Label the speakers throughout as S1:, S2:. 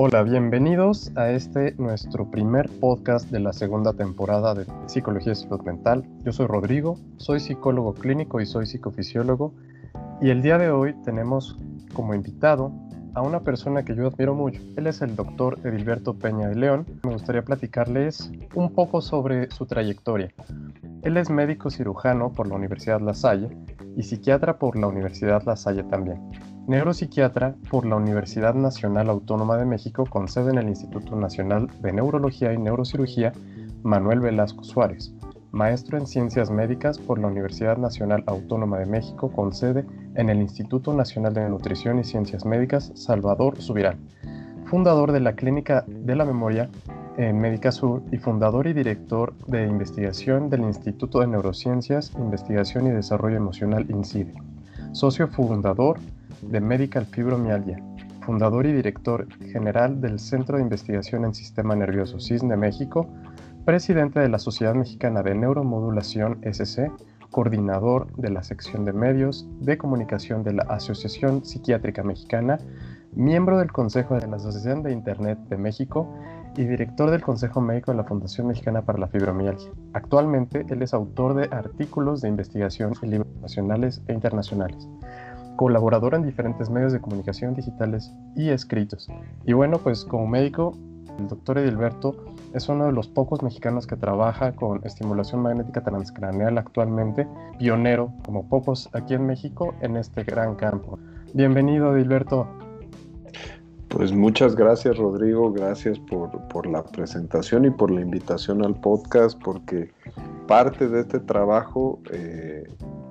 S1: Hola, bienvenidos a este nuestro primer podcast de la segunda temporada de Psicología y Salud Mental. Yo soy Rodrigo, soy psicólogo clínico y soy psicofisiólogo y el día de hoy tenemos como invitado a una persona que yo admiro mucho. Él es el doctor Edilberto Peña de León. Me gustaría platicarles un poco sobre su trayectoria. Él es médico cirujano por la Universidad La Salle y psiquiatra por la Universidad La Salle también. Neuropsiquiatra por la Universidad Nacional Autónoma de México con sede en el Instituto Nacional de Neurología y Neurocirugía Manuel Velasco Suárez. Maestro en Ciencias Médicas por la Universidad Nacional Autónoma de México con sede en el Instituto Nacional de Nutrición y Ciencias Médicas Salvador Subirán. Fundador de la Clínica de la Memoria en Médica Sur y fundador y director de investigación del Instituto de Neurociencias, Investigación y Desarrollo Emocional INCIDE. Socio fundador de Medical Fibromialgia, fundador y director general del Centro de Investigación en Sistema Nervioso CISN de México, presidente de la Sociedad Mexicana de Neuromodulación SC, coordinador de la sección de medios de comunicación de la Asociación Psiquiátrica Mexicana, miembro del Consejo de la Asociación de Internet de México y director del Consejo Médico de la Fundación Mexicana para la Fibromialgia. Actualmente, él es autor de artículos de investigación en libros nacionales e internacionales colaborador en diferentes medios de comunicación digitales y escritos. Y bueno, pues como médico, el doctor Edilberto es uno de los pocos mexicanos que trabaja con estimulación magnética transcraneal actualmente, pionero, como pocos aquí en México, en este gran campo. Bienvenido, Edilberto.
S2: Pues muchas gracias, Rodrigo. Gracias por, por la presentación y por la invitación al podcast, porque parte de este trabajo, eh,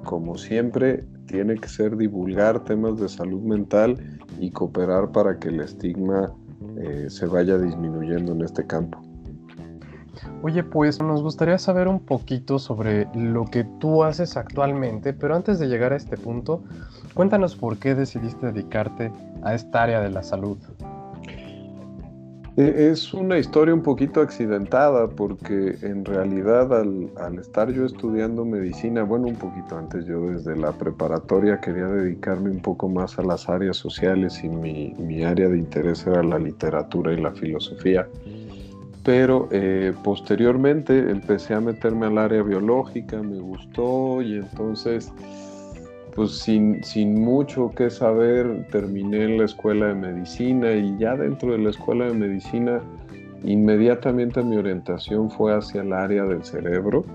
S2: como siempre, tiene que ser divulgar temas de salud mental y cooperar para que el estigma eh, se vaya disminuyendo en este campo.
S1: Oye, pues nos gustaría saber un poquito sobre lo que tú haces actualmente, pero antes de llegar a este punto, cuéntanos por qué decidiste dedicarte a esta área de la salud.
S2: E, es una historia un poquito accidentada porque en realidad al, estar yo estudiando medicina, bueno, un poquito antes yo desde la preparatoria quería dedicarme un poco más a las áreas sociales y mi, área de interés era la literatura y la filosofía. Pero eh, posteriormente empecé a meterme al área biológica, me gustó y entonces pues sin, sin, mucho que saber, terminé la escuela de medicina y ya dentro de la escuela de medicina, inmediatamente mi orientación fue hacia el área del cerebro.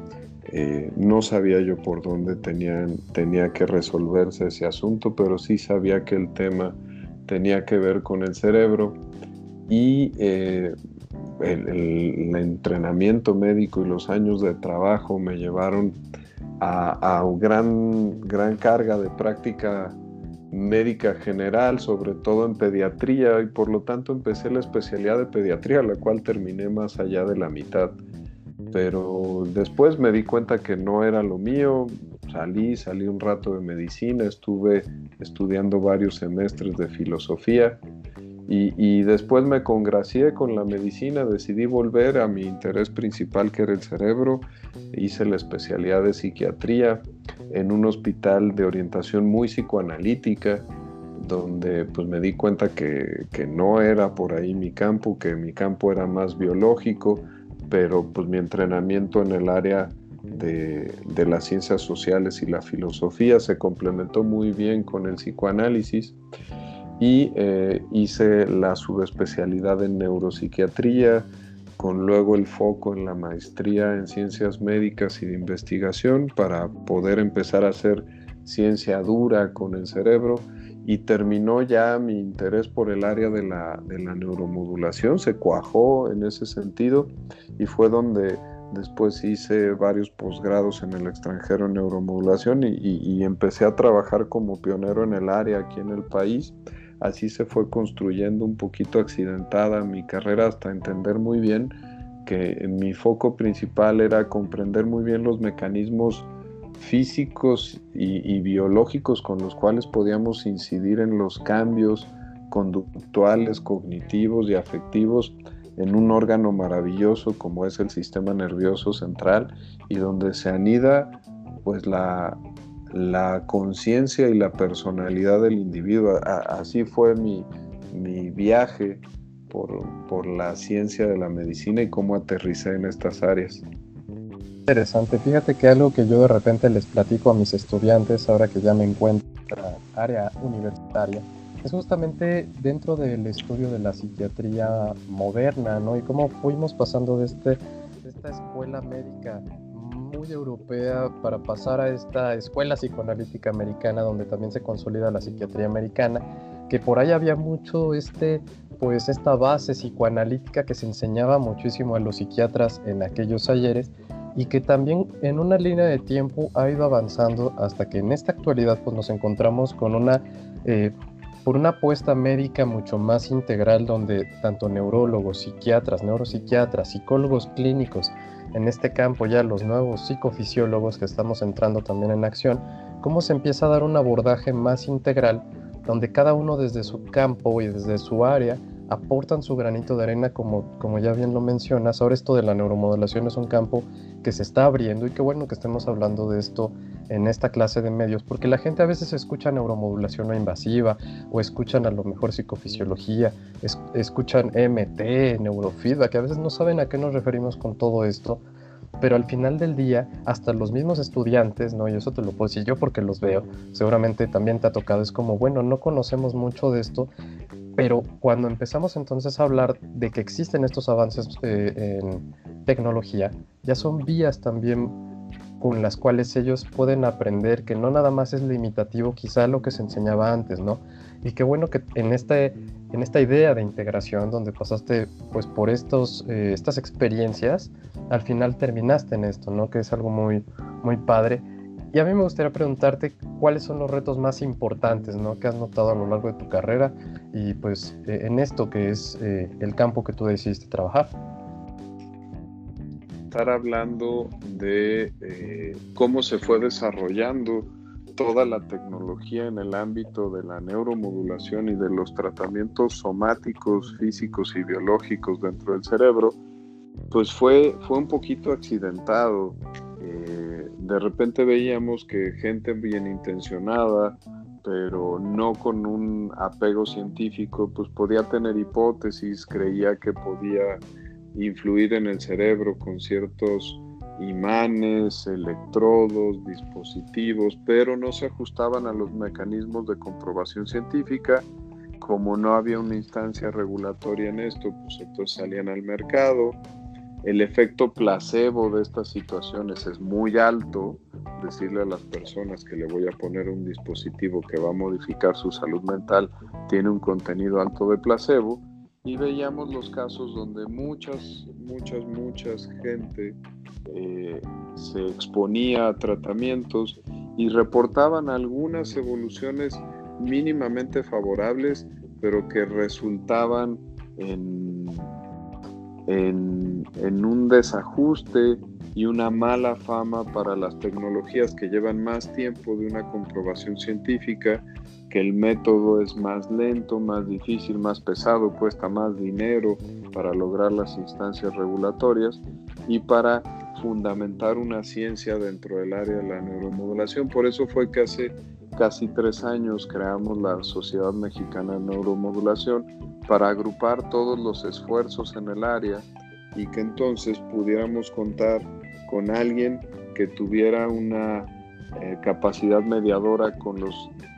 S2: Eh, no sabía yo por dónde tenía, tenía que resolverse ese asunto, pero sí sabía que el tema tenía que ver con el cerebro y eh, el, el entrenamiento médico y los años de trabajo me llevaron a, gran, gran carga de práctica médica general, sobre todo en pediatría, y por lo tanto empecé la especialidad de pediatría, la cual terminé más allá de la mitad. Pero después me di cuenta que no era lo mío, salí, salí un rato de medicina, estuve estudiando varios semestres de filosofía y, después me congracié con la medicina, decidí volver a mi interés principal que era el cerebro, hice la especialidad de psiquiatría en un hospital de orientación muy psicoanalítica, donde pues me di cuenta que, no era por ahí mi campo, que mi campo era más biológico, pero pues mi entrenamiento en el área de, de las ciencias sociales y la filosofía se complementó muy bien con el psicoanálisis y eh, hice la subespecialidad en neuropsiquiatría, con luego el foco en la maestría en ciencias médicas y de investigación para poder empezar a hacer ciencia dura con el cerebro. Y terminó ya mi interés por el área de la, de la neuromodulación, se cuajó en ese sentido y fue donde después hice varios posgrados en el extranjero en neuromodulación y, y empecé a trabajar como pionero en el área aquí en el país Así se fue construyendo un poquito accidentada mi carrera hasta entender muy bien que mi foco principal era comprender muy bien los mecanismos físicos y, biológicos con los cuales podíamos incidir en los cambios conductuales, cognitivos y afectivos en un órgano maravilloso como es el sistema nervioso central y donde se anida pues la, la conciencia y la personalidad del individuo. así fue mi, viaje por, la ciencia de la medicina y cómo aterricé en estas áreas.
S1: Interesante, fíjate que algo que yo de repente les platico a mis estudiantes ahora que ya me encuentro en área universitaria, es justamente dentro del estudio de la psiquiatría moderna, ¿no? Y cómo fuimos pasando de, este, de esta escuela médica muy europea para pasar a esta escuela psicoanalítica americana donde también se consolida la psiquiatría americana, que por ahí había mucho este pues esta base psicoanalítica que se enseñaba muchísimo a los psiquiatras en aquellos ayeres y que también en una línea de tiempo ha ido avanzando hasta que en esta actualidad pues nos encontramos con una eh, por una apuesta médica mucho más integral donde tanto neurólogos, psiquiatras, neuropsiquiatras, psicólogos clínicos, en este campo ya los nuevos psicofisiólogos que estamos entrando también en acción, cómo se empieza a dar un abordaje más integral donde cada uno desde su campo y desde su área aportan su granito de arena, como, como ya bien lo mencionas. Ahora esto de la neuromodulación es un campo que se está abriendo y qué bueno que estemos hablando de esto en esta clase de medios, porque la gente a veces escucha neuromodulación no invasiva o escuchan a lo mejor psicofisiología, escuchan MT, neurofeedback, que a veces no saben a qué nos referimos con todo esto, pero al final del día, hasta los mismos estudiantes, ¿no? Y eso te lo puedo decir yo porque los veo, seguramente también te ha tocado, es como, bueno, no conocemos mucho de esto, pero cuando empezamos entonces a hablar de que existen estos avances eh, en tecnología, ya son vías también con las cuales ellos pueden aprender que no nada más es limitativo quizá lo que se enseñaba antes, ¿no? Y qué bueno que en, este, en esta idea de integración donde pasaste pues por estos, eh, estas experiencias, al final terminaste en esto, ¿no? Que es algo muy, muy padre. Y a mí me gustaría preguntarte cuáles son los retos más importantes ¿no? que has notado a lo largo de tu carrera y pues eh, en esto que es eh, el campo que tú decidiste trabajar
S2: estar hablando de cómo se fue desarrollando toda la tecnología en el ámbito de la neuromodulación y de los tratamientos somáticos, físicos y biológicos dentro del cerebro, pues fue, fue un poquito accidentado. Eh, de repente veíamos que gente bien intencionada, pero no con un apego científico, pues podía tener hipótesis, creía que podía influir en el cerebro con ciertos imanes, electrodos, dispositivos, pero no se ajustaban a los mecanismos de comprobación científica. Como no había una instancia regulatoria en esto, pues entonces salían al mercado. El efecto placebo de estas situaciones es muy alto. Decirle a las personas que le voy a poner un dispositivo que va a modificar su salud mental tiene un contenido alto de placebo y veíamos los casos donde muchas, muchas, muchas gente eh, se exponía a tratamientos y reportaban algunas evoluciones mínimamente favorables, pero que resultaban en, en, en un desajuste y una mala fama para las tecnologías que llevan más tiempo de una comprobación científica que el método es más lento, más difícil, más pesado, cuesta más dinero para lograr las instancias regulatorias y para fundamentar una ciencia dentro del área de la neuromodulación. Por eso fue que hace casi tres años creamos la Sociedad Mexicana de Neuromodulación para agrupar todos los esfuerzos en el área y que entonces pudiéramos contar con alguien que tuviera una eh, capacidad mediadora con los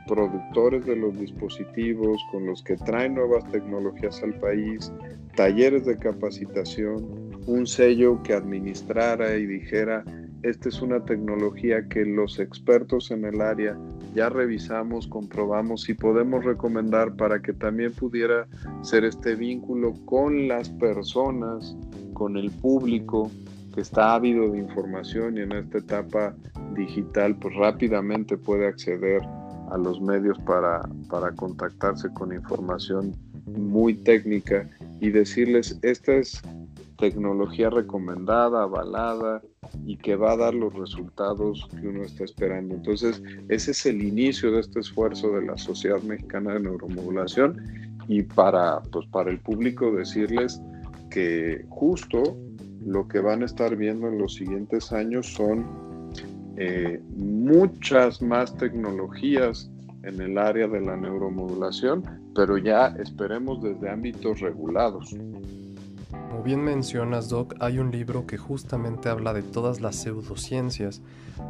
S2: productores de los dispositivos, con los que traen nuevas tecnologías al país, talleres de capacitación, un sello que administrara y dijera, esta es una tecnología que los expertos en el área ya revisamos, comprobamos y podemos recomendar para que también pudiera ser este vínculo con las personas, con el público, que está ávido de información y en esta etapa digital pues rápidamente puede acceder los medios para, para contactarse con información muy técnica y decirles esta es tecnología recomendada, avalada y que va a dar los resultados que uno está esperando. Entonces, ese es el inicio de este esfuerzo de la Sociedad Mexicana de Neuromodulación y para, pues, para el público decirles que justo lo que van a estar viendo en los siguientes años son eh, muchas más tecnologías en el área de la neuromodulación, pero ya esperemos desde ámbitos regulados.
S1: Como bien mencionas, Doc, hay un libro que justamente habla de todas las pseudociencias,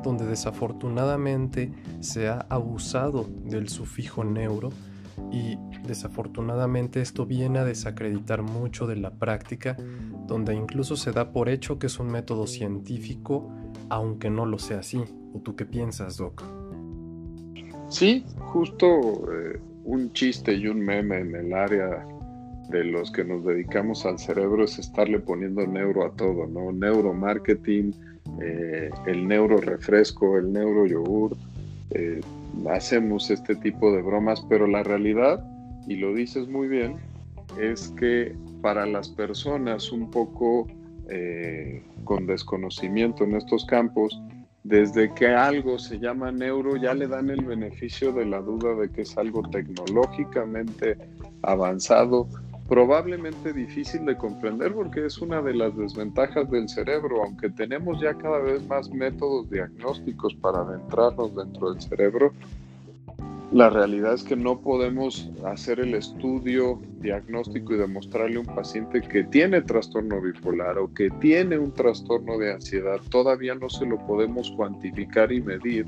S1: donde desafortunadamente se ha abusado del sufijo neuro y desafortunadamente esto viene a desacreditar mucho de la práctica, donde incluso se da por hecho que es un método científico, aunque no lo sea así. ¿O tú qué piensas, Doc?
S2: Sí, justo eh, un chiste y un meme en el área de los que nos dedicamos al cerebro es estarle poniendo neuro a todo, ¿no? Neuromarketing, eh, el neuro refresco, el neuro yogur. Eh, hacemos este tipo de bromas, pero la realidad, y lo dices muy bien, es que para las personas un poco eh, con desconocimiento en estos campos, desde que algo se llama neuro ya le dan el beneficio de la duda de que es algo tecnológicamente avanzado, probablemente difícil de comprender porque es una de las desventajas del cerebro, aunque tenemos ya cada vez más métodos diagnósticos para adentrarnos dentro del cerebro, la realidad es que no podemos hacer el estudio diagnóstico y demostrarle a un paciente que tiene trastorno bipolar o que tiene un trastorno de ansiedad. Todavía no se lo podemos cuantificar y medir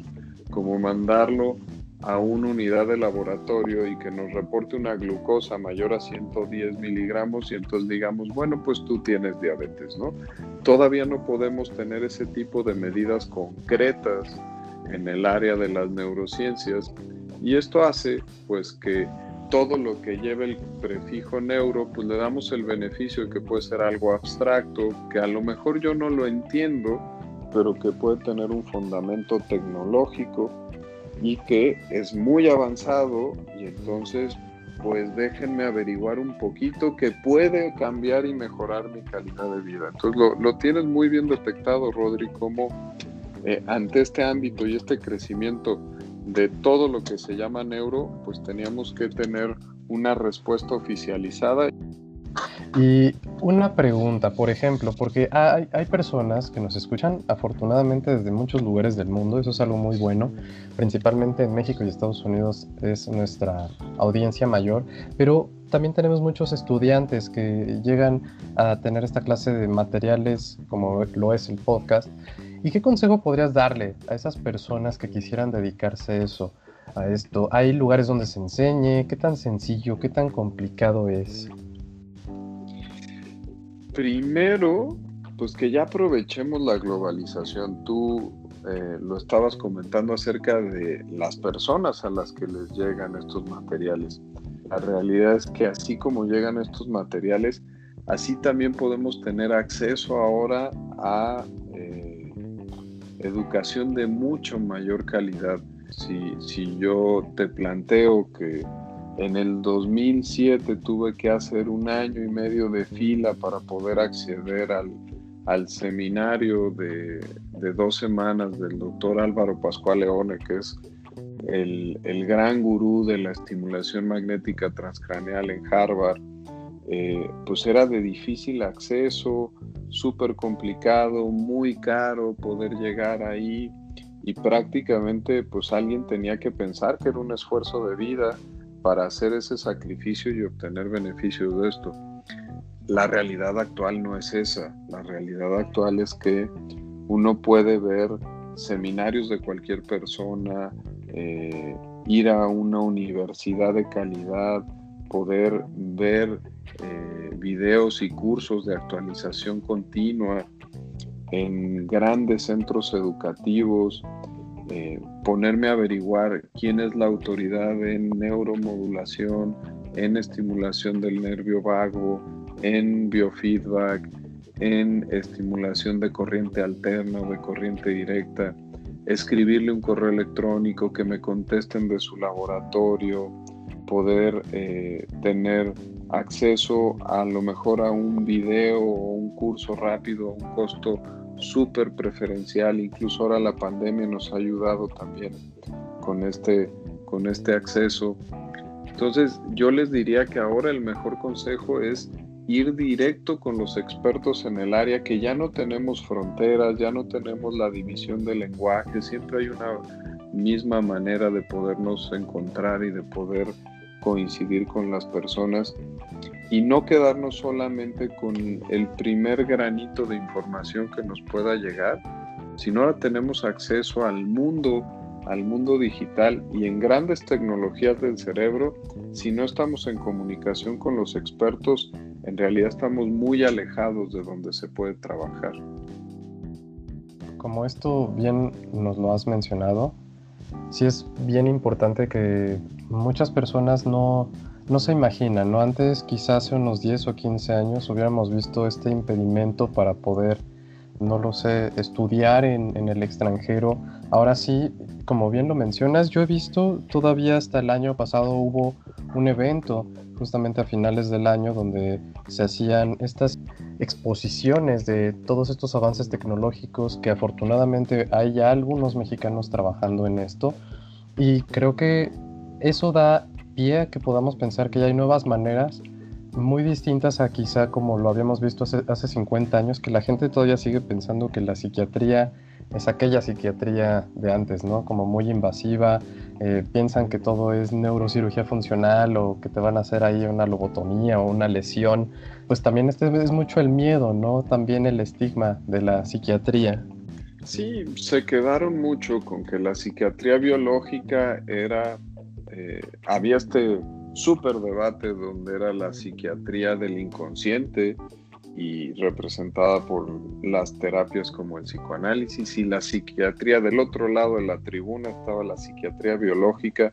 S2: como mandarlo a una unidad de laboratorio y que nos reporte una glucosa mayor a 110 miligramos y entonces digamos, bueno, pues tú tienes diabetes, ¿no? Todavía no podemos tener ese tipo de medidas concretas en el área de las neurociencias y esto hace pues que todo lo que lleve el prefijo neuro, pues le damos el beneficio de que puede ser algo abstracto, que a lo mejor yo no lo entiendo, pero que puede tener un fundamento tecnológico y que es muy avanzado y entonces pues déjenme averiguar un poquito que puede cambiar y mejorar mi calidad de vida. Entonces lo, tienes muy bien detectado, Rodri, como eh, ante este ámbito y este crecimiento de todo lo que se llama neuro, pues teníamos que tener una respuesta oficializada.
S1: Y una pregunta, por ejemplo, porque hay, hay, personas que nos escuchan afortunadamente desde muchos lugares del mundo, eso es algo muy bueno, principalmente en México y Estados Unidos es nuestra audiencia mayor, pero también tenemos muchos estudiantes que llegan a tener esta clase de materiales como lo es el podcast ¿Y qué consejo podrías darle a esas personas que quisieran dedicarse a eso, a esto? ¿Hay lugares donde se enseñe? ¿Qué tan sencillo, qué tan complicado es?
S2: Primero, pues que ya aprovechemos la globalización. Tú eh, lo estabas comentando acerca de las personas a las que les llegan estos materiales. La realidad es que así como llegan estos materiales, así también podemos tener acceso ahora a educación de mucho mayor calidad. Si, si yo te planteo que en el 2007 tuve que hacer un año y medio de fila para poder acceder al, al seminario de, de, dos semanas del doctor Álvaro Pascual Leone, que es el, el, gran gurú de la estimulación magnética transcraneal en Harvard, eh, pues era de difícil acceso, súper complicado, muy caro poder llegar ahí y prácticamente pues alguien tenía que pensar que era un esfuerzo de vida para hacer ese sacrificio y obtener beneficios de esto. La realidad actual no es esa, la realidad actual es que uno puede ver seminarios de cualquier persona, eh, ir a una universidad de calidad, poder ver eh, videos y cursos de actualización continua en grandes centros educativos, eh, ponerme a averiguar quién es la autoridad en neuromodulación, en estimulación del nervio vago, en biofeedback, en estimulación de corriente alterna o de corriente directa, escribirle un correo electrónico que me contesten de su laboratorio, poder eh, tener acceso a lo mejor a un video o un curso rápido a un costo súper preferencial. Incluso ahora la pandemia nos ha ayudado también con este, con este acceso. Entonces yo les diría que ahora el mejor consejo es ir directo con los expertos en el área, que ya no tenemos fronteras, ya no tenemos la división de lenguaje, siempre hay una misma manera de podernos encontrar y de poder coincidir con las personas y no quedarnos solamente con el primer granito de información que nos pueda llegar, sino ahora tenemos acceso al mundo, al mundo digital y en grandes tecnologías del cerebro, si no estamos en comunicación con los expertos, en realidad estamos muy alejados de donde se puede trabajar.
S1: Como esto bien nos lo has mencionado, sí es bien importante que muchas personas no, no se imaginan, ¿no? Antes, quizás hace unos 10 o 15 años, hubiéramos visto este impedimento para poder, no lo sé, estudiar en, en, el extranjero. Ahora sí, como bien lo mencionas, yo he visto todavía hasta el año pasado hubo un evento justamente a finales del año donde se hacían estas exposiciones de todos estos avances tecnológicos que afortunadamente hay ya algunos mexicanos trabajando en esto y creo que eso da pie a que podamos pensar que ya hay nuevas maneras muy distintas a quizá como lo habíamos visto hace, hace 50 años, que la gente todavía sigue pensando que la psiquiatría es aquella psiquiatría de antes, ¿no? Como muy invasiva, eh, piensan que todo es neurocirugía funcional o que te van a hacer ahí una lobotomía o una lesión. Pues también este es mucho el miedo, ¿no? También el estigma de la psiquiatría.
S2: Sí, se quedaron mucho con que la psiquiatría biológica era, eh, había este súper debate donde era la psiquiatría del inconsciente y representada por las terapias como el psicoanálisis y la psiquiatría. Del otro lado de la tribuna. Estaba la psiquiatría biológica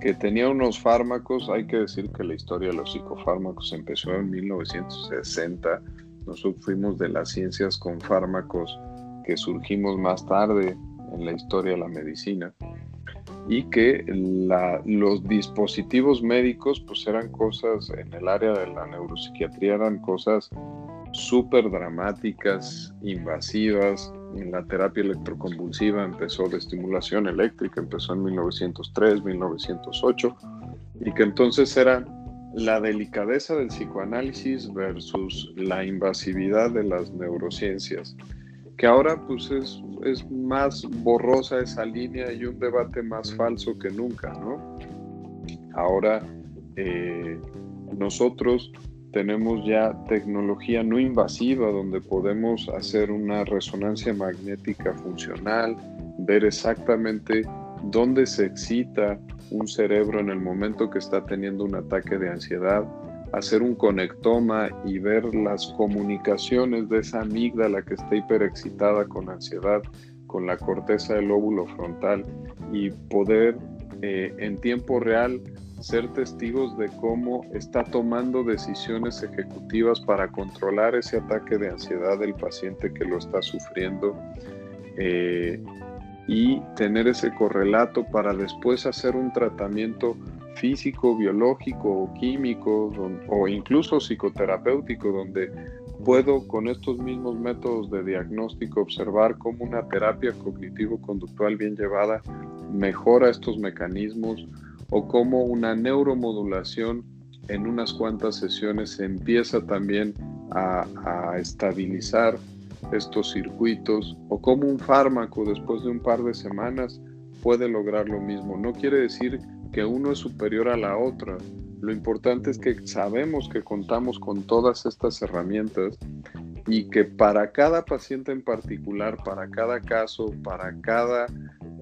S2: que tenía unos fármacos, hay que decir que la historia de los psicofármacos empezó en 1960, nosotros fuimos de las ciencias con fármacos que surgimos más tarde en la historia de la medicina y que los dispositivos médicos pues eran cosas en el área de la neuropsiquiatría eran cosas súper dramáticas, invasivas. La terapia electroconvulsiva empezó de estimulación eléctrica, empezó en 1903, 1908, y que entonces era la delicadeza del psicoanálisis versus la invasividad de las neurociencias, que ahora pues es, es más borrosa esa línea y un debate más falso que nunca, ¿no? Ahora eh, nosotros tenemos ya tecnología no invasiva donde podemos hacer una resonancia magnética funcional, ver exactamente dónde se excita un cerebro en el momento que está teniendo un ataque de ansiedad, hacer un conectoma y ver las comunicaciones de esa amígdala que está hiperexcitada con ansiedad, con la corteza del óvulo frontal y poder eh, en tiempo real ser testigos de cómo está tomando decisiones ejecutivas para controlar ese ataque de ansiedad del paciente que lo está sufriendo eh, y tener ese correlato para después hacer un tratamiento físico, biológico o químico o incluso psicoterapéutico donde puedo con estos mismos métodos de diagnóstico observar cómo una terapia cognitivo-conductual bien llevada mejora estos mecanismos o cómo una neuromodulación en unas cuantas sesiones empieza también a, estabilizar estos circuitos o cómo un fármaco después de un par de semanas puede lograr lo mismo. No quiere decir que uno es superior a la otra. Lo importante es que sabemos que contamos con todas estas herramientas y que para cada paciente en particular, para cada caso, para cada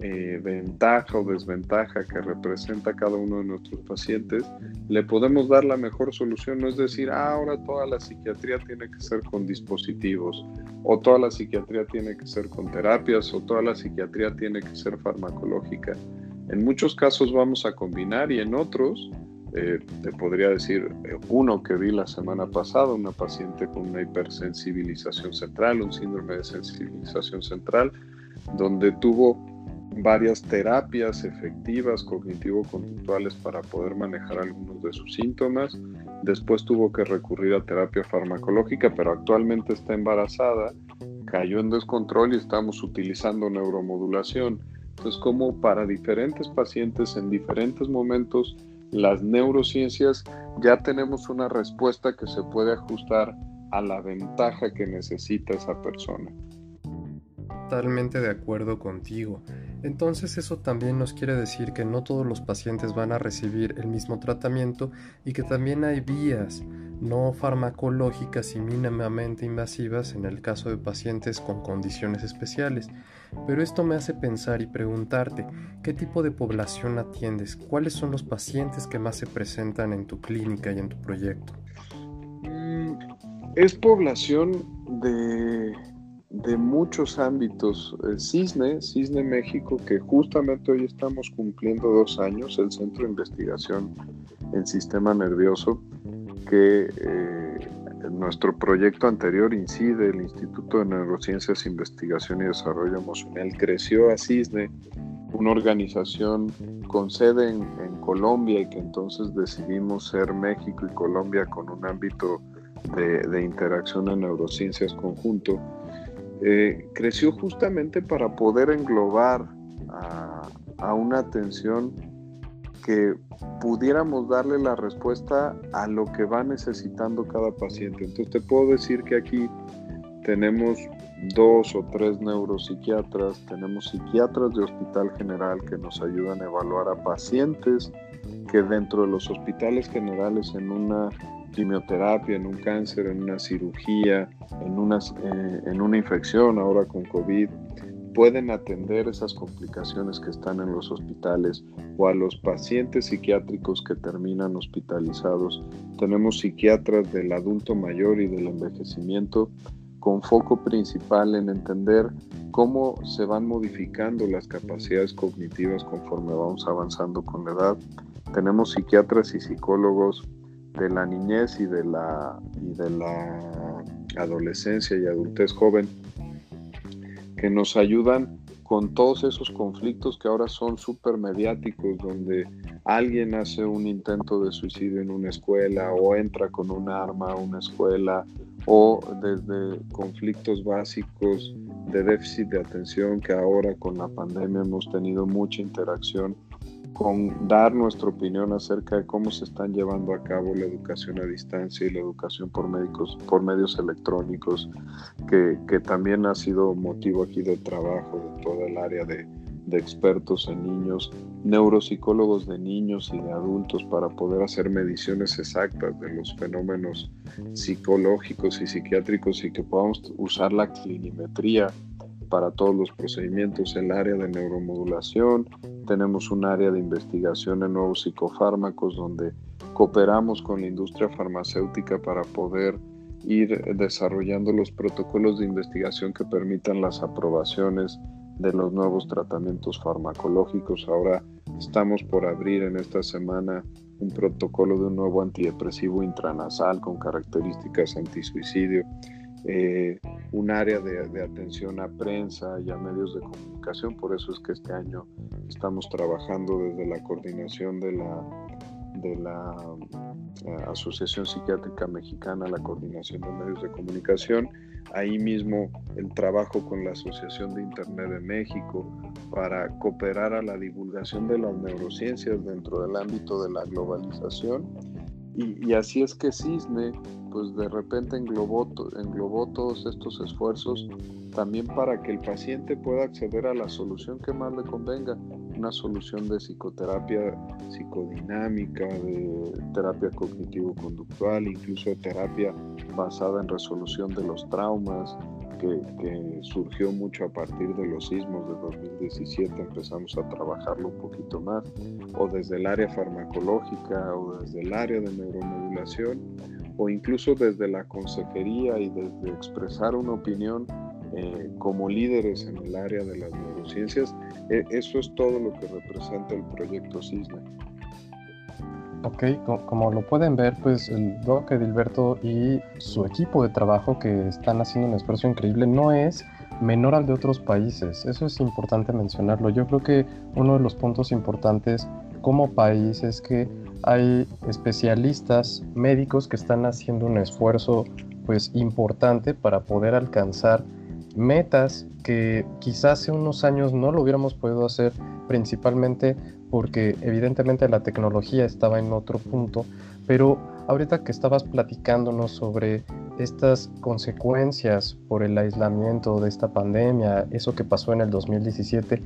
S2: eh, ventaja o desventaja que representa cada uno de nuestros pacientes, le podemos dar la mejor solución. No es decir, ah, ahora toda la psiquiatría tiene que ser con dispositivos, o toda la psiquiatría tiene que ser con terapias, o toda la psiquiatría tiene que ser farmacológica. En muchos casos vamos a combinar y en otros, eh, te podría decir, eh, uno que vi la semana pasada, una paciente con una hipersensibilización central, un síndrome de sensibilización central, donde tuvo varias terapias efectivas cognitivo-conductuales para poder manejar algunos de sus síntomas. Después tuvo que recurrir a terapia farmacológica, pero actualmente está embarazada, cayó en descontrol y estamos utilizando neuromodulación. Entonces, como para diferentes pacientes en diferentes momentos, las neurociencias ya tenemos una respuesta que se puede ajustar a la ventaja que necesita esa persona.
S1: Totalmente de acuerdo contigo Entonces eso también nos quiere decir que no todos los pacientes van a recibir el mismo tratamiento y que también hay vías no farmacológicas y mínimamente invasivas en el caso de pacientes con condiciones especiales. Pero esto me hace pensar y preguntarte, ¿qué tipo de población atiendes? ¿Cuáles son los pacientes que más se presentan en tu clínica y en tu proyecto?
S2: Mm, es población de, de muchos ámbitos. CISNE, CISNE México, que justamente hoy estamos cumpliendo dos años, el Centro de Investigación en Sistema Nervioso, que eh, nuestro proyecto anterior incide, el Instituto de Neurociencias, Investigación y Desarrollo Emocional, creció a CISNE, una organización con sede en, Colombia y que entonces decidimos ser México y Colombia con un ámbito de, interacción en neurociencias conjunto, eh, creció justamente para poder englobar a, a una atención que pudiéramos darle la respuesta a lo que va necesitando cada paciente. Entonces te puedo decir que aquí tenemos dos o tres neuropsiquiatras, tenemos psiquiatras de hospital general que nos ayudan a evaluar a pacientes que dentro de los hospitales generales en una quimioterapia, en un cáncer, en una cirugía, en eh, en una infección ahora con COVID, pueden atender esas complicaciones que están en los hospitales o a los pacientes psiquiátricos que terminan hospitalizados. Tenemos psiquiatras del adulto mayor y del envejecimiento con foco principal en entender cómo se van modificando las capacidades cognitivas conforme vamos avanzando con la edad. Tenemos psiquiatras y psicólogos de la niñez y de la, y de la adolescencia y adultez joven que nos ayudan con todos esos conflictos que ahora son súper mediáticos, donde alguien hace un intento de suicidio en una escuela o entra con un arma a una escuela o desde conflictos básicos de déficit de atención que ahora con la pandemia hemos tenido mucha interacción con dar nuestra opinión acerca de cómo se están llevando a cabo la educación a distancia y la educación por, medios electrónicos, que, que también ha sido motivo aquí de trabajo de toda el área de, de expertos en niños, neuropsicólogos de niños y de adultos para poder hacer mediciones exactas de los fenómenos psicológicos y psiquiátricos y que podamos usar la clinimetría para todos los procedimientos, el área de neuromodulación, tenemos un área de investigación en nuevos psicofármacos donde cooperamos con la industria farmacéutica para poder ir desarrollando los protocolos de investigación que permitan las aprobaciones de los nuevos tratamientos farmacológicos. Ahora estamos por abrir en esta semana un protocolo de un nuevo antidepresivo intranasal con características antisuicidio eh, un área de, atención a prensa y a medios de comunicación. Por eso es que este año estamos trabajando desde la coordinación de la, de la eh, Asociación Psiquiátrica Mexicana, la coordinación de medios de comunicación. Ahí mismo el trabajo con la Asociación de Internet de México para cooperar a la divulgación de las neurociencias dentro del ámbito de la globalización. Y, así es que CISNE pues de repente englobó, englobó todos estos esfuerzos también para que el paciente pueda acceder a la solución que más le convenga, una solución de psicoterapia psicodinámica, de terapia cognitivo-conductual, incluso de terapia basada en resolución de los traumas, que, que, surgió mucho a partir de los sismos de 2017, empezamos a trabajarlo un poquito más, o desde el área farmacológica o desde el área de neuromodulación o incluso desde la consejería y desde expresar una opinión eh, como líderes en el área de las neurociencias, e, eso es todo lo que representa el proyecto CISNE.
S1: Ok, como lo pueden ver, pues el Doc Edilberto y su equipo de trabajo que están haciendo un esfuerzo increíble no es menor al de otros países. Eso es importante mencionarlo. Yo creo que uno de los puntos importantes como país es que hay especialistas médicos que están haciendo un esfuerzo pues importante para poder alcanzar metas que quizás hace unos años no lo hubiéramos podido hacer principalmente porque evidentemente la tecnología estaba en otro punto, pero ahorita que estabas platicándonos sobre estas consecuencias por el aislamiento de esta pandemia, eso que pasó en el 2017,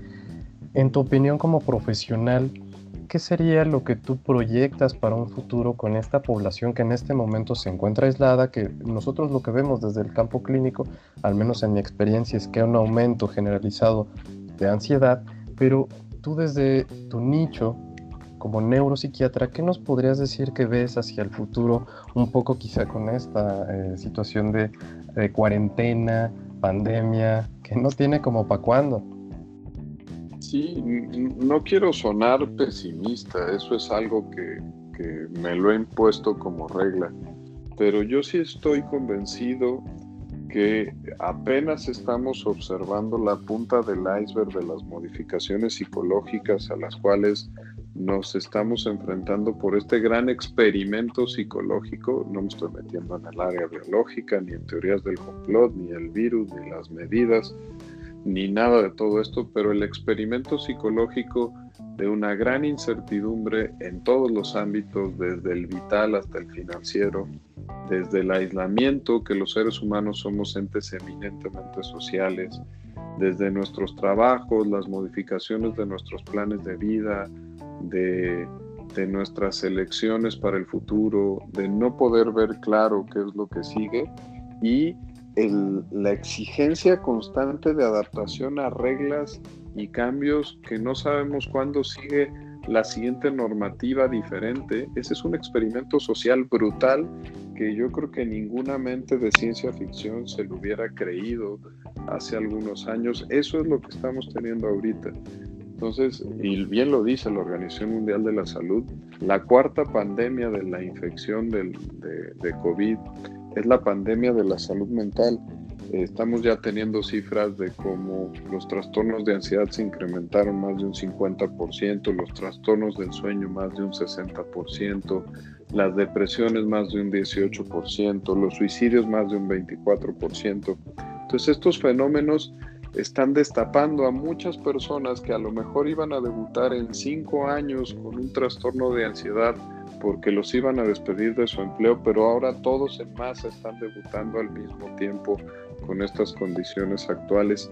S1: En tu opinión como profesional, ¿qué sería lo que tú proyectas para un futuro con esta población que en este momento se encuentra aislada? Que nosotros lo que vemos desde el campo clínico, al menos en mi experiencia, es que hay un aumento generalizado de ansiedad, pero tú desde tu nicho como neuropsiquiatra, ¿qué nos podrías decir que ves hacia el futuro, un poco quizá con esta eh, situación de, cuarentena, pandemia, que no tiene como para cuándo?
S2: Sí, no quiero sonar pesimista, eso es algo que, que me lo he impuesto como regla, pero yo sí estoy convencido que apenas estamos observando la punta del iceberg de las modificaciones psicológicas a las cuales nos estamos enfrentando por este gran experimento psicológico. No me estoy metiendo en el área biológica, ni en teorías del complot, ni el virus, ni las medidas, ni nada de todo esto, pero el experimento psicológico de una gran incertidumbre en todos los ámbitos, desde el vital hasta el financiero, desde el aislamiento, que los seres humanos somos entes eminentemente sociales, desde nuestros trabajos, las modificaciones de nuestros planes de vida, de, nuestras elecciones para el futuro, de no poder ver claro qué es lo que sigue y la exigencia constante de adaptación a reglas y cambios que no sabemos cuándo sigue la siguiente normativa diferente. Ese es un experimento social brutal que yo creo que ninguna mente de ciencia ficción se lo hubiera creído hace algunos años. Eso es lo que estamos teniendo ahorita. Entonces, y bien lo dice la Organización Mundial de la Salud, la cuarta pandemia de la infección del, de, de COVID es la pandemia de la salud mental. estamos ya teniendo cifras de cómo los trastornos de ansiedad se incrementaron más de un 50%, los trastornos del sueño más de un 60%, las depresiones más de un 18%, los suicidios más de un 24%. Entonces estos fenómenos están destapando a muchas personas que a lo mejor iban a debutar en cinco años con un trastorno de ansiedad porque los iban a despedir de su empleo, pero ahora todos en masa están debutando al mismo tiempo con estas condiciones actuales.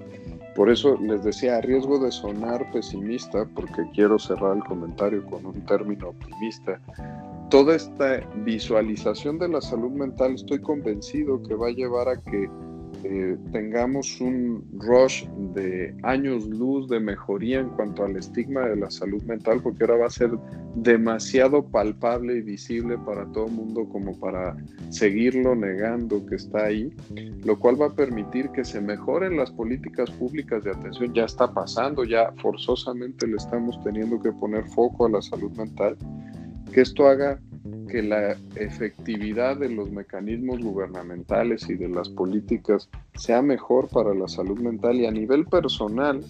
S2: Por eso les decía, a riesgo de sonar pesimista, porque quiero cerrar el comentario con un término optimista, toda esta visualización de la salud mental estoy convencido que va a llevar a que tengamos un rush de años luz de mejoría en cuanto al estigma de la salud mental, porque ahora va a ser demasiado palpable y visible para todo el mundo como para seguirlo negando que está ahí, lo cual va a permitir que se mejoren las políticas públicas de atención. Ya está pasando, ya forzosamente le estamos teniendo que poner foco a la salud mental, que esto haga que la efectividad de los mecanismos gubernamentales y de las políticas sea mejor para la salud mental y a nivel personal,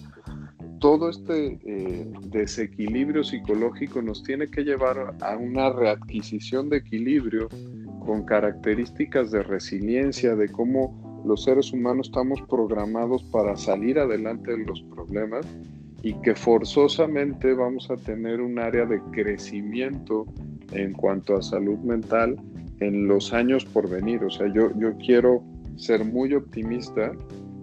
S2: todo este eh, desequilibrio psicológico nos tiene que llevar a una readquisición de equilibrio con características de resiliencia, de cómo los seres humanos estamos programados para salir adelante de los problemas y que forzosamente vamos a tener un área de crecimiento en cuanto a salud mental en los años por venir. O sea, yo, yo quiero ser muy optimista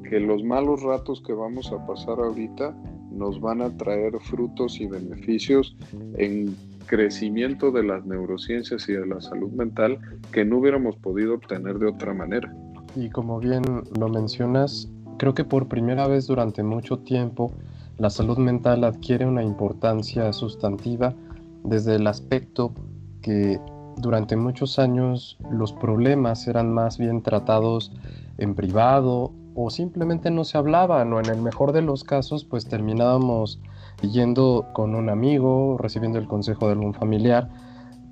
S2: que los malos ratos que vamos a pasar ahorita nos van a traer frutos y beneficios en crecimiento de las neurociencias y de la salud mental que no hubiéramos podido obtener de otra manera.
S1: Y como bien lo mencionas, creo que por primera vez durante mucho tiempo la salud mental adquiere una importancia sustantiva desde el aspecto que durante muchos años los problemas eran más bien tratados en privado o simplemente no se hablaban o en el mejor de los casos pues terminábamos yendo con un amigo, recibiendo el consejo de algún familiar,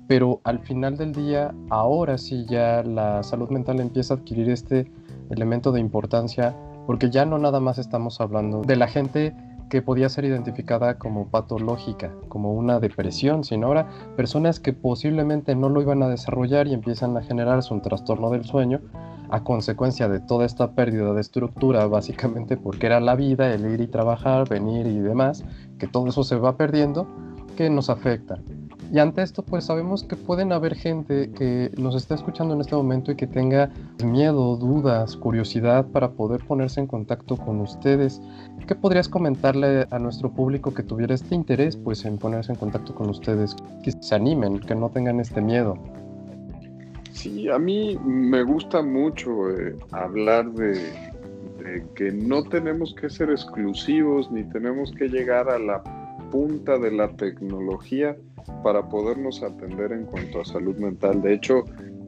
S1: pero al final del día ahora sí ya la salud mental empieza a adquirir este elemento de importancia porque ya no nada más estamos hablando de la gente que podía ser identificada como patológica, como una depresión, sino ahora personas que posiblemente no lo iban a desarrollar y empiezan a generarse un trastorno del sueño a consecuencia de toda esta pérdida de estructura, básicamente porque era la vida, el ir y trabajar, venir y demás, que todo eso se va perdiendo, que nos afecta. Y ante esto, pues sabemos que pueden haber gente que nos está escuchando en este momento y que tenga miedo, dudas, curiosidad para poder ponerse en contacto con ustedes. ¿Qué podrías comentarle a nuestro público que tuviera este interés, pues, en ponerse en contacto con ustedes? Que se animen, que no tengan este miedo.
S2: Sí, a mí me gusta mucho eh, hablar de, que no tenemos que ser exclusivos ni tenemos que llegar a la punta de la tecnología para podernos atender en cuanto a salud mental. De hecho,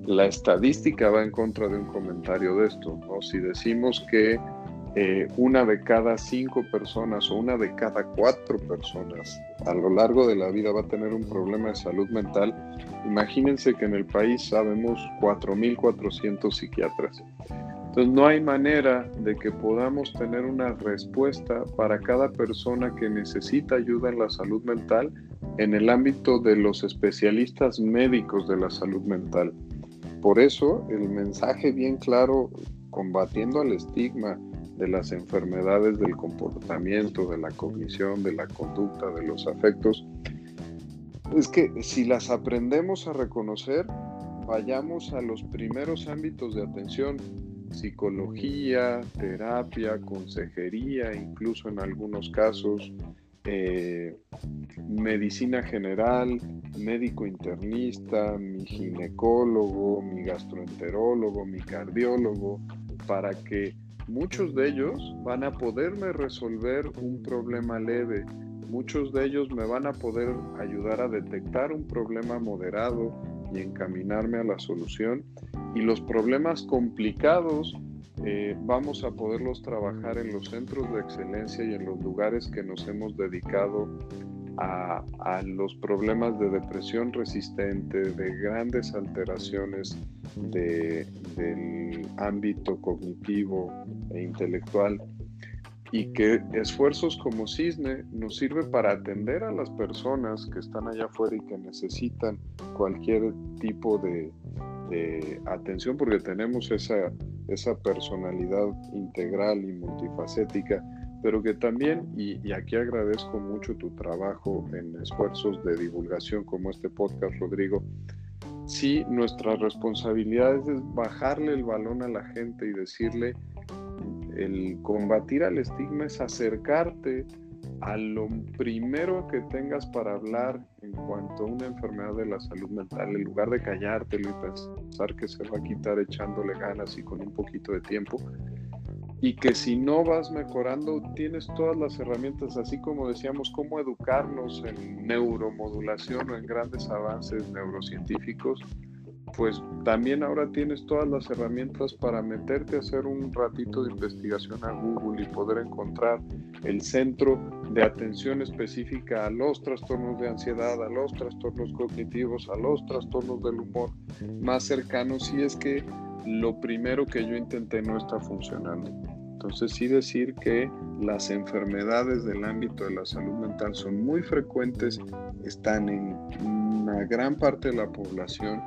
S2: la estadística va en contra de un comentario de esto. ¿no? Si decimos que eh, una de cada cinco personas o una de cada cuatro personas a lo largo de la vida va a tener un problema de salud mental, imagínense que en el país sabemos 4.400 psiquiatras. Entonces no hay manera de que podamos tener una respuesta para cada persona que necesita ayuda en la salud mental en el ámbito de los especialistas médicos de la salud mental. Por eso el mensaje bien claro, combatiendo al estigma de las enfermedades del comportamiento, de la cognición, de la conducta, de los afectos, es que si las aprendemos a reconocer, vayamos a los primeros ámbitos de atención psicología, terapia, consejería, incluso en algunos casos eh, medicina general, médico internista, mi ginecólogo, mi gastroenterólogo, mi cardiólogo, para que muchos de ellos van a poderme resolver un problema leve, muchos de ellos me van a poder ayudar a detectar un problema moderado y encaminarme a la solución. Y los problemas complicados eh, vamos a poderlos trabajar en los centros de excelencia y en los lugares que nos hemos dedicado a, los problemas de depresión resistente, de grandes alteraciones del ámbito cognitivo e intelectual y que esfuerzos como Cisne nos sirve para atender a las personas que están allá afuera y que necesitan cualquier tipo de, de atención porque tenemos esa, esa personalidad integral y multifacética, pero que también, y, aquí agradezco mucho tu trabajo en esfuerzos de divulgación como este podcast, Rodrigo, sí, nuestra responsabilidad es bajarle el balón a la gente y decirle, el combatir al estigma es acercarte a lo primero que tengas para hablar en cuanto a una enfermedad de la salud mental, en lugar de callártelo y pensar que se va a quitar echándole ganas y con un poquito de tiempo, y que si no vas mejorando, tienes todas las herramientas, así como decíamos, cómo educarnos en neuromodulación o en grandes avances neurocientíficos, pues también ahora tienes todas las herramientas para meterte a hacer un ratito de investigación a Google y poder encontrar el centro de atención específica a los trastornos de ansiedad, a los trastornos cognitivos, a los trastornos del humor más cercanos si es que lo primero que yo intenté no está funcionando. Entonces sí decir que las enfermedades del ámbito de la salud mental son muy frecuentes, están en una gran parte de la población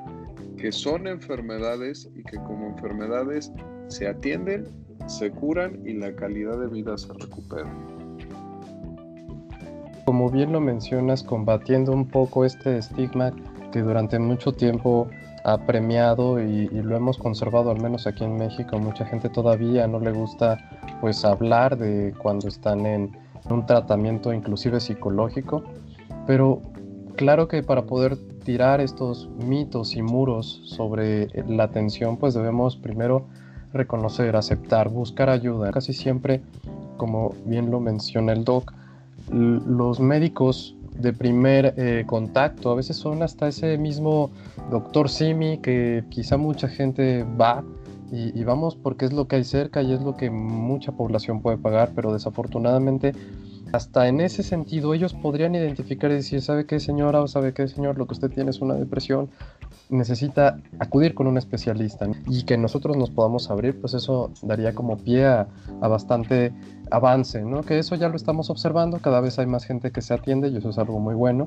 S2: que son enfermedades y que como enfermedades se atienden, se curan y la calidad de vida se recupera.
S1: Como bien lo mencionas, combatiendo un poco este estigma que durante mucho tiempo ha premiado y, lo hemos conservado al menos aquí en México. Mucha gente todavía no le gusta pues hablar de cuando están en un tratamiento inclusive psicológico, pero claro que para poder tirar estos mitos y muros sobre la atención, pues debemos primero reconocer, aceptar, buscar ayuda. Casi siempre, como bien lo menciona el doc, los médicos de primer eh, contacto a veces son hasta ese mismo doctor Simi que quizá mucha gente va y, y vamos porque es lo que hay cerca y es lo que mucha población puede pagar, pero desafortunadamente hasta en ese sentido ellos podrían identificar y decir, ¿sabe qué señora o sabe qué señor? Lo que usted tiene es una depresión, necesita acudir con un especialista y que nosotros nos podamos abrir, pues eso daría como pie a, bastante avance, ¿no? Que eso ya lo estamos observando, cada vez hay más gente que se atiende y eso es algo muy bueno.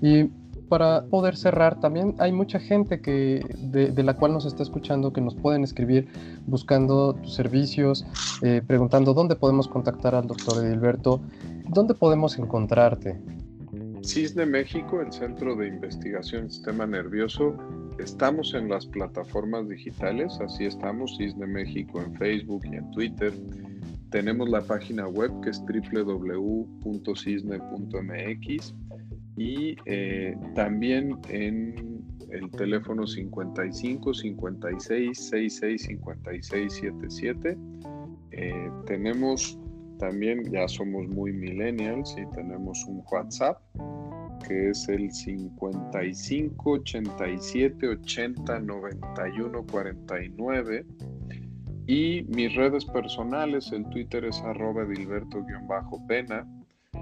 S1: Y para poder cerrar, también hay mucha gente que, de, la cual nos está escuchando que nos pueden escribir buscando tus servicios, eh, preguntando dónde podemos contactar al doctor Edilberto, dónde podemos encontrarte.
S2: CISNE México, el Centro de Investigación Sistema Nervioso, estamos en las plataformas digitales, así estamos, CISNE México en Facebook y en Twitter. Tenemos la página web que es www.cisne.mx y eh, también en el teléfono 55 56 66 56 77. tenemos también, ya somos muy millennials y tenemos un WhatsApp que es el 55 87 80 91 49 y mis redes personales, el Twitter es arroba edilberto-pena,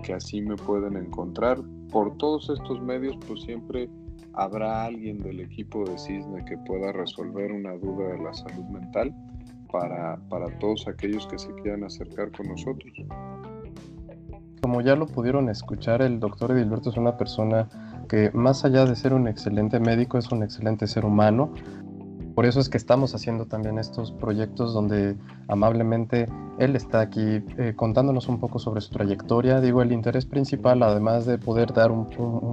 S2: que así me pueden encontrar. Por todos estos medios, pues siempre habrá alguien del equipo de Cisne que pueda resolver una duda de la salud mental para, para todos aquellos que se quieran acercar con nosotros.
S1: Como ya lo pudieron escuchar, el doctor Edilberto es una persona que más allá de ser un excelente médico, es un excelente ser humano, por eso es que estamos haciendo también estos proyectos donde amablemente él está aquí eh, contándonos un poco sobre su trayectoria. Digo, el interés principal, además de poder dar un,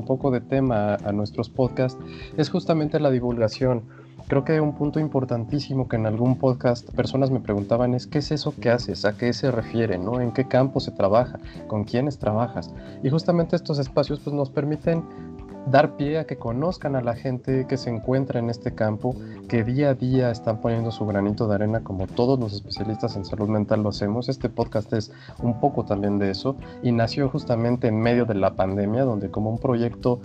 S1: poco de tema a, nuestros podcasts, es justamente la divulgación. Creo que un punto importantísimo que en algún podcast personas me preguntaban es qué es eso que haces, a qué se refiere, ¿no? en qué campo se trabaja, con quiénes trabajas. Y justamente estos espacios pues, nos permiten dar pie a que conozcan a la gente que se encuentra en este campo, que día a día están poniendo su granito de arena como todos los especialistas en salud mental lo hacemos. Este podcast es un poco también de eso y nació justamente en medio de la pandemia, donde como un proyecto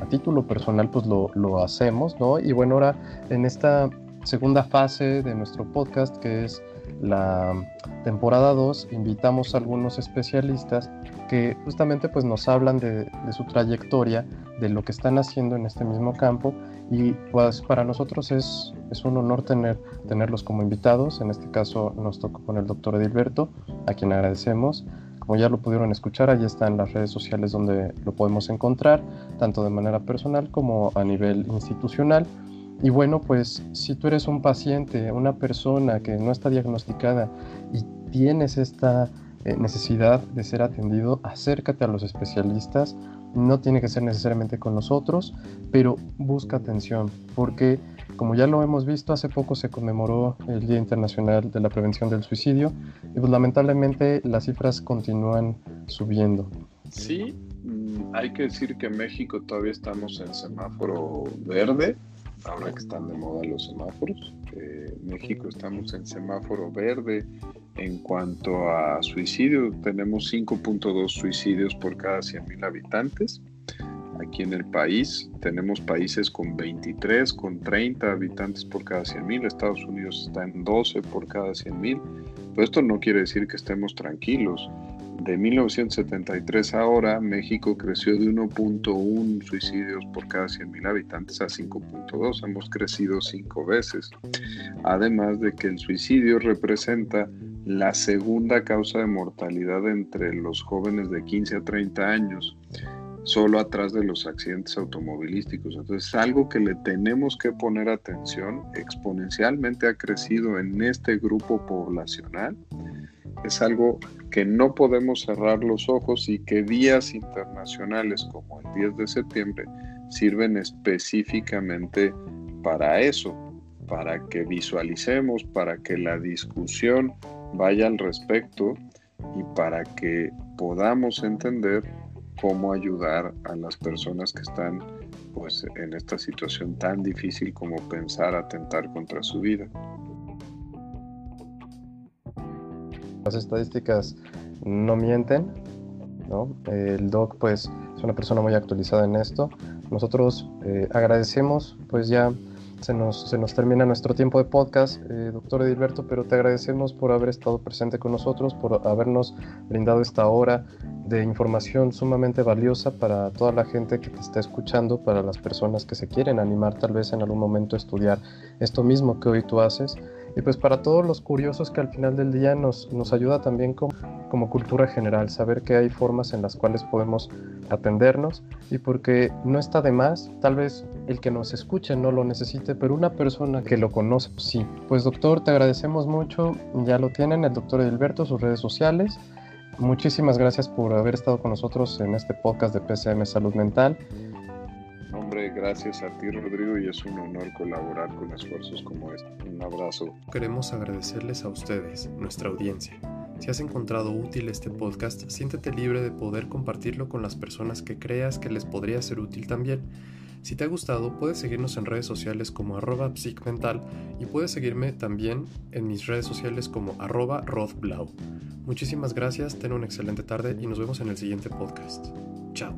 S1: a título personal pues lo, lo hacemos, ¿no? Y bueno, ahora en esta segunda fase de nuestro podcast, que es la temporada 2, invitamos a algunos especialistas que justamente pues nos hablan de, su trayectoria, de lo que están haciendo en este mismo campo y pues para nosotros es, es un honor tener, tenerlos como invitados. En este caso nos tocó con el doctor Edilberto, a quien agradecemos. Como ya lo pudieron escuchar, allí está en las redes sociales donde lo podemos encontrar, tanto de manera personal como a nivel institucional. Y bueno, pues si tú eres un paciente, una persona que no está diagnosticada y tienes esta eh, necesidad de ser atendido, acércate a los especialistas. No tiene que ser necesariamente con nosotros, pero busca atención, porque como ya lo hemos visto, hace poco se conmemoró el Día Internacional de la Prevención del Suicidio y pues lamentablemente las cifras continúan subiendo.
S2: Sí, mm, hay que decir que en México todavía estamos en semáforo verde, ahora que están de moda los semáforos. Eh, México estamos en semáforo verde en cuanto a suicidio, tenemos 5.2 suicidios por cada 100.000 habitantes. Aquí en el país tenemos países con 23, con 30 habitantes por cada 100.000. Estados Unidos está en 12 por cada 100.000. Pero esto no quiere decir que estemos tranquilos de 1973 a ahora, México creció de 1.1 suicidios por cada 100.000 habitantes a 5.2. Hemos crecido cinco veces. Además de que el suicidio representa la segunda causa de mortalidad entre los jóvenes de 15 a 30 años, solo atrás de los accidentes automovilísticos. Entonces, es algo que le tenemos que poner atención. Exponencialmente ha crecido en este grupo poblacional es algo que no podemos cerrar los ojos y que días internacionales como el 10 de septiembre sirven específicamente para eso, para que visualicemos, para que la discusión vaya al respecto y para que podamos entender cómo ayudar a las personas que están pues en esta situación tan difícil como pensar atentar contra su vida.
S1: las estadísticas no mienten, ¿no? El doc pues es una persona muy actualizada en esto. Nosotros eh, agradecemos, pues ya se nos, se nos, termina nuestro tiempo de podcast, eh, doctor Edilberto, pero te agradecemos por haber estado presente con nosotros, por habernos brindado esta hora de información sumamente valiosa para toda la gente que te está escuchando, para las personas que se quieren animar tal vez en algún momento a estudiar esto mismo que hoy tú haces. Y pues para todos los curiosos que al final del día nos, nos ayuda también como, como cultura general, saber que hay formas en las cuales podemos atendernos y porque no está de más, tal vez el que nos escuche no lo necesite, pero una persona que lo conoce, sí. Pues doctor, te agradecemos mucho, ya lo tienen, el doctor Edilberto, sus redes sociales. muchísimas gracias por haber estado con nosotros en este podcast de PCM Salud Mental.
S2: Hombre, gracias a ti Rodrigo y es un honor colaborar con esfuerzos como este. Un abrazo.
S1: Queremos agradecerles a ustedes, nuestra audiencia. Si has encontrado útil este podcast, siéntete libre de poder compartirlo con las personas que creas que les podría ser útil también. Si te ha gustado, puedes seguirnos en redes sociales como arroba psicmental y puedes seguirme también en mis redes sociales como arroba. Muchísimas gracias, ten una excelente tarde y nos vemos en el siguiente podcast. Chao.